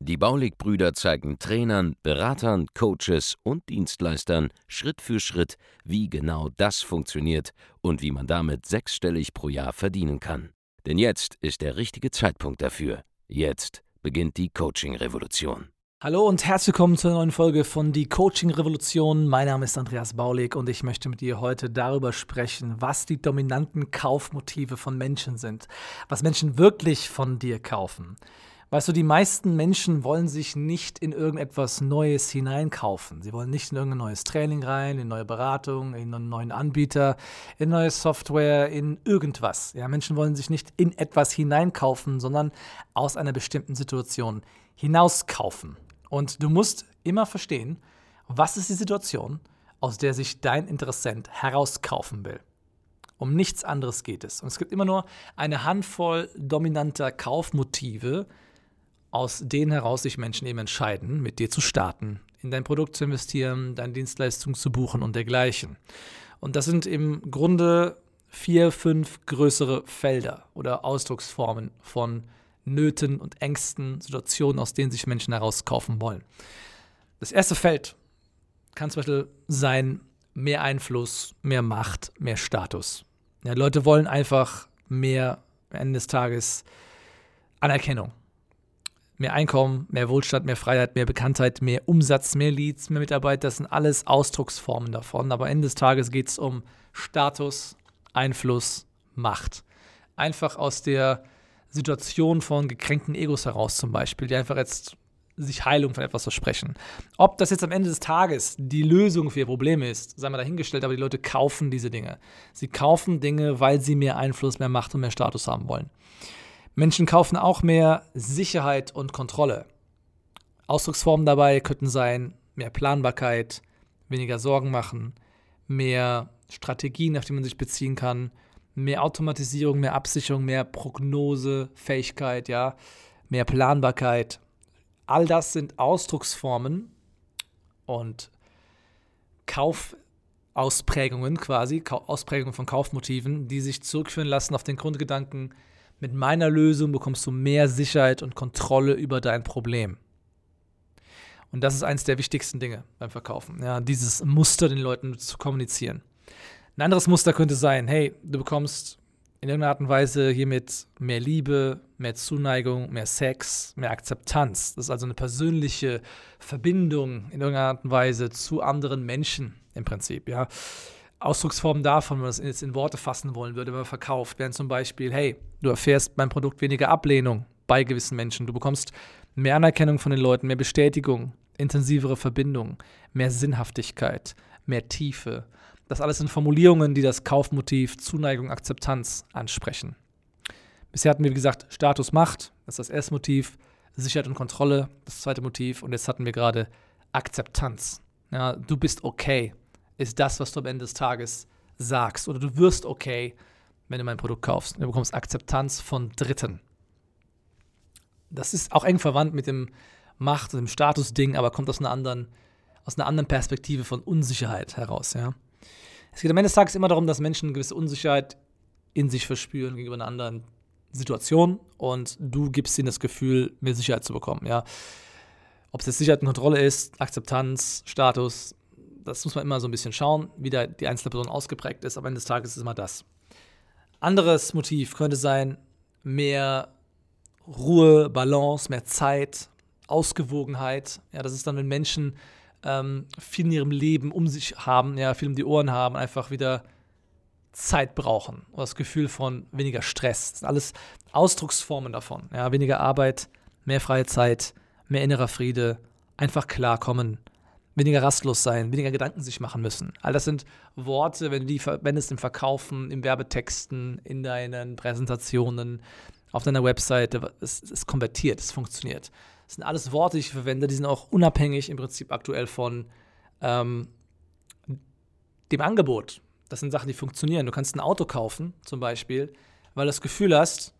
Die Baulig-Brüder zeigen Trainern, Beratern, Coaches und Dienstleistern Schritt für Schritt, wie genau das funktioniert und wie man damit sechsstellig pro Jahr verdienen kann. Denn jetzt ist der richtige Zeitpunkt dafür. Jetzt beginnt die Coaching-Revolution. Hallo und herzlich willkommen zur neuen Folge von Die Coaching Revolution. Mein Name ist Andreas Baulig und ich möchte mit dir heute darüber sprechen, was die dominanten Kaufmotive von Menschen sind, was Menschen wirklich von dir kaufen. Weißt du, die meisten Menschen wollen sich nicht in irgendetwas Neues hineinkaufen. Sie wollen nicht in irgendein neues Training rein, in neue Beratung, in einen neuen Anbieter, in neue Software, in irgendwas. Ja, Menschen wollen sich nicht in etwas hineinkaufen, sondern aus einer bestimmten Situation hinauskaufen. Und du musst immer verstehen, was ist die Situation, aus der sich dein Interessent herauskaufen will. Um nichts anderes geht es. Und es gibt immer nur eine Handvoll dominanter Kaufmotive, aus denen heraus sich Menschen eben entscheiden, mit dir zu starten, in dein Produkt zu investieren, deine Dienstleistung zu buchen und dergleichen. Und das sind im Grunde vier, fünf größere Felder oder Ausdrucksformen von Nöten und Ängsten, Situationen, aus denen sich Menschen herauskaufen wollen. Das erste Feld kann zum Beispiel sein mehr Einfluss, mehr Macht, mehr Status. Ja, Leute wollen einfach mehr am Ende des Tages Anerkennung mehr Einkommen, mehr Wohlstand, mehr Freiheit, mehr Bekanntheit, mehr Umsatz, mehr Leads, mehr Mitarbeiter, das sind alles Ausdrucksformen davon. Aber Ende des Tages geht es um Status, Einfluss, Macht. Einfach aus der Situation von gekränkten Egos heraus zum Beispiel, die einfach jetzt sich Heilung von etwas versprechen. Ob das jetzt am Ende des Tages die Lösung für ihr Problem ist, sei mal dahingestellt, aber die Leute kaufen diese Dinge. Sie kaufen Dinge, weil sie mehr Einfluss, mehr Macht und mehr Status haben wollen. Menschen kaufen auch mehr Sicherheit und Kontrolle. Ausdrucksformen dabei könnten sein mehr Planbarkeit, weniger Sorgen machen, mehr Strategien, auf die man sich beziehen kann, mehr Automatisierung, mehr Absicherung, mehr Prognosefähigkeit, ja, mehr Planbarkeit. All das sind Ausdrucksformen und Kaufausprägungen quasi, Ausprägungen von Kaufmotiven, die sich zurückführen lassen auf den Grundgedanken, mit meiner Lösung bekommst du mehr Sicherheit und Kontrolle über dein Problem. Und das ist eines der wichtigsten Dinge beim Verkaufen. Ja, dieses Muster den Leuten zu kommunizieren. Ein anderes Muster könnte sein, hey, du bekommst in irgendeiner Art und Weise hiermit mehr Liebe, mehr Zuneigung, mehr Sex, mehr Akzeptanz. Das ist also eine persönliche Verbindung in irgendeiner Art und Weise zu anderen Menschen im Prinzip, ja. Ausdrucksformen davon, wenn man das jetzt in Worte fassen wollen würde, wenn man verkauft, wären zum Beispiel, hey, du erfährst beim Produkt weniger Ablehnung bei gewissen Menschen, du bekommst mehr Anerkennung von den Leuten, mehr Bestätigung, intensivere Verbindung, mehr Sinnhaftigkeit, mehr Tiefe. Das alles sind Formulierungen, die das Kaufmotiv Zuneigung, Akzeptanz ansprechen. Bisher hatten wir, wie gesagt, Status, Macht, das ist das erste Motiv, Sicherheit und Kontrolle, das zweite Motiv, und jetzt hatten wir gerade Akzeptanz. Ja, du bist okay ist das, was du am Ende des Tages sagst. Oder du wirst okay, wenn du mein Produkt kaufst. Du bekommst Akzeptanz von Dritten. Das ist auch eng verwandt mit dem Macht- und dem Status-Ding, aber kommt aus einer anderen, aus einer anderen Perspektive von Unsicherheit heraus. Ja? Es geht am Ende des Tages immer darum, dass Menschen eine gewisse Unsicherheit in sich verspüren gegenüber einer anderen Situation und du gibst ihnen das Gefühl, mehr Sicherheit zu bekommen. Ja? Ob es jetzt Sicherheit und Kontrolle ist, Akzeptanz, Status, das muss man immer so ein bisschen schauen, wie da die einzelne Person ausgeprägt ist. Aber Ende des Tages ist es immer das. Anderes Motiv könnte sein, mehr Ruhe, Balance, mehr Zeit, Ausgewogenheit. Ja, das ist dann, wenn Menschen ähm, viel in ihrem Leben um sich haben, ja, viel um die Ohren haben, einfach wieder Zeit brauchen. Oder das Gefühl von weniger Stress. Das sind alles Ausdrucksformen davon. Ja, weniger Arbeit, mehr freie Zeit, mehr innerer Friede, einfach klarkommen weniger rastlos sein, weniger Gedanken sich machen müssen. All das sind Worte, wenn du die verwendest im Verkaufen, im Werbetexten, in deinen Präsentationen, auf deiner Webseite, es, es konvertiert, es funktioniert. Das sind alles Worte, die ich verwende, die sind auch unabhängig im Prinzip aktuell von ähm, dem Angebot, Das sind Sachen, die funktionieren. Du kannst ein Auto kaufen, zum Beispiel, weil du das Gefühl hast,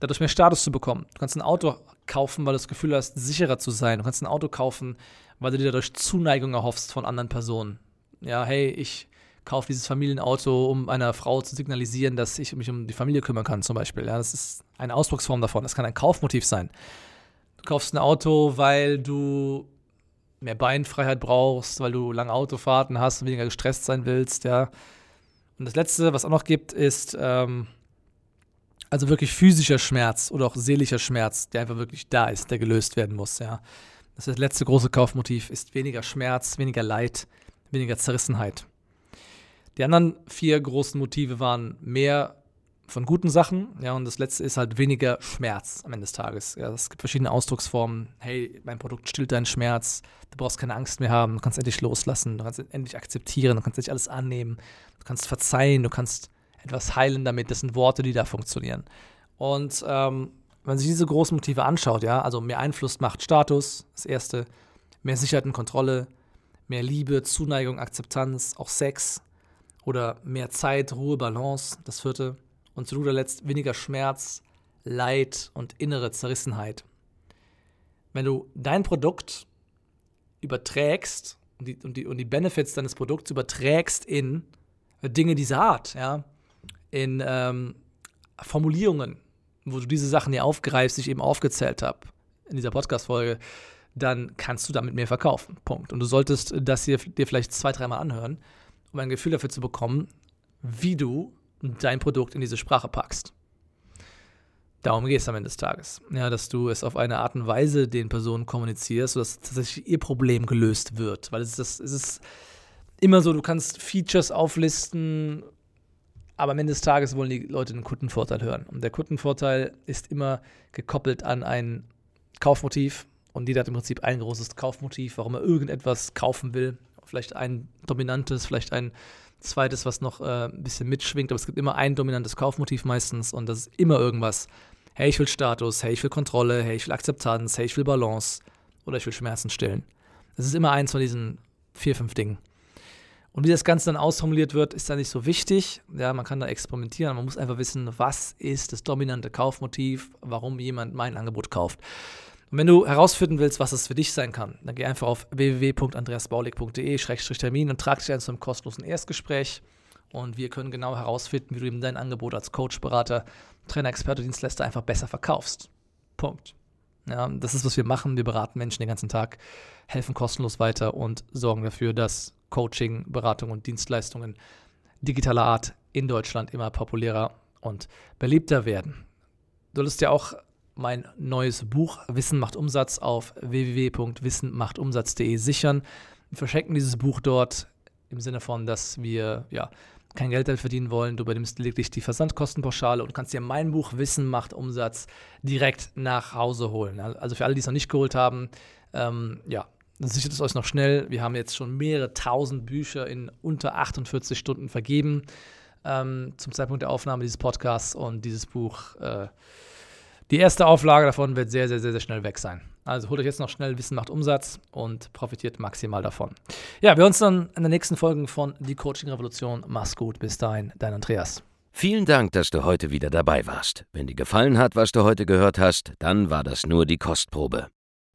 dadurch mehr Status zu bekommen. Du kannst ein Auto kaufen, weil du das Gefühl hast, sicherer zu sein. Du kannst ein Auto kaufen, weil du dir dadurch Zuneigung erhoffst von anderen Personen. Ja, hey, ich kaufe dieses Familienauto, um einer Frau zu signalisieren, dass ich mich um die Familie kümmern kann, zum Beispiel. Ja, das ist eine Ausdrucksform davon. Das kann ein Kaufmotiv sein. Du kaufst ein Auto, weil du mehr Beinfreiheit brauchst, weil du lange Autofahrten hast, weniger gestresst sein willst, ja. Und das Letzte, was auch noch gibt, ist ähm, also wirklich physischer Schmerz oder auch seelischer Schmerz, der einfach wirklich da ist, der gelöst werden muss, ja. Das, das letzte große Kaufmotiv ist weniger Schmerz, weniger Leid, weniger Zerrissenheit. Die anderen vier großen Motive waren mehr von guten Sachen, ja, und das letzte ist halt weniger Schmerz am Ende des Tages. Ja, es gibt verschiedene Ausdrucksformen. Hey, mein Produkt stillt deinen Schmerz, du brauchst keine Angst mehr haben, du kannst endlich loslassen, du kannst endlich akzeptieren, du kannst endlich alles annehmen, du kannst verzeihen, du kannst etwas heilen damit. Das sind Worte, die da funktionieren. Und ähm, wenn man sich diese großen Motive anschaut, ja, also mehr Einfluss, Macht, Status, das erste, mehr Sicherheit und Kontrolle, mehr Liebe, Zuneigung, Akzeptanz, auch Sex oder mehr Zeit, Ruhe, Balance, das vierte. Und zu guter Letzt weniger Schmerz, Leid und innere Zerrissenheit. Wenn du dein Produkt überträgst und die, und die, und die Benefits deines Produkts überträgst in Dinge dieser Art, ja, in ähm, Formulierungen, wo du diese Sachen hier aufgreifst, die ich eben aufgezählt habe in dieser Podcast-Folge, dann kannst du damit mehr verkaufen. Punkt. Und du solltest das hier dir vielleicht zwei, dreimal anhören, um ein Gefühl dafür zu bekommen, wie du dein Produkt in diese Sprache packst. Darum geht es am Ende des Tages. Ja, dass du es auf eine Art und Weise den Personen kommunizierst, sodass tatsächlich ihr Problem gelöst wird. Weil es ist, es ist immer so, du kannst Features auflisten, aber am Ende des Tages wollen die Leute den Kundenvorteil hören. Und der Kundenvorteil ist immer gekoppelt an ein Kaufmotiv. Und jeder hat im Prinzip ein großes Kaufmotiv, warum er irgendetwas kaufen will. Vielleicht ein dominantes, vielleicht ein zweites, was noch äh, ein bisschen mitschwingt. Aber es gibt immer ein dominantes Kaufmotiv meistens. Und das ist immer irgendwas. Hey, ich will Status. Hey, ich will Kontrolle. Hey, ich will Akzeptanz. Hey, ich will Balance. Oder ich will Schmerzen stillen. Das ist immer eins von diesen vier, fünf Dingen. Und wie das Ganze dann ausformuliert wird, ist da nicht so wichtig. Ja, man kann da experimentieren. Man muss einfach wissen, was ist das dominante Kaufmotiv, warum jemand mein Angebot kauft. Und wenn du herausfinden willst, was es für dich sein kann, dann geh einfach auf www.andreasbaulig.de-termin und trag dich ein zu einem kostenlosen Erstgespräch. Und wir können genau herausfinden, wie du eben dein Angebot als Coach, Berater, Trainer, Experte, Dienstleister einfach besser verkaufst. Punkt. Ja, das ist, was wir machen. Wir beraten Menschen den ganzen Tag, helfen kostenlos weiter und sorgen dafür, dass Coaching, Beratung und Dienstleistungen digitaler Art in Deutschland immer populärer und beliebter werden. Du solltest ja auch mein neues Buch Wissen macht Umsatz auf www.wissenmachtumsatz.de sichern. Wir verschenken dieses Buch dort im Sinne von, dass wir ja kein Geld damit verdienen wollen. Du übernimmst lediglich die Versandkostenpauschale und kannst dir mein Buch Wissen macht Umsatz direkt nach Hause holen. Also für alle, die es noch nicht geholt haben, ähm, ja, sichert es euch noch schnell. Wir haben jetzt schon mehrere tausend Bücher in unter 48 Stunden vergeben ähm, zum Zeitpunkt der Aufnahme dieses Podcasts und dieses Buch. Äh, die erste Auflage davon wird sehr, sehr, sehr, sehr schnell weg sein. Also holt euch jetzt noch schnell Wissen macht Umsatz und profitiert maximal davon. Ja, wir uns dann in der nächsten Folge von Die Coaching Revolution. Mach's gut. Bis dahin, dein Andreas. Vielen Dank, dass du heute wieder dabei warst. Wenn dir gefallen hat, was du heute gehört hast, dann war das nur die Kostprobe.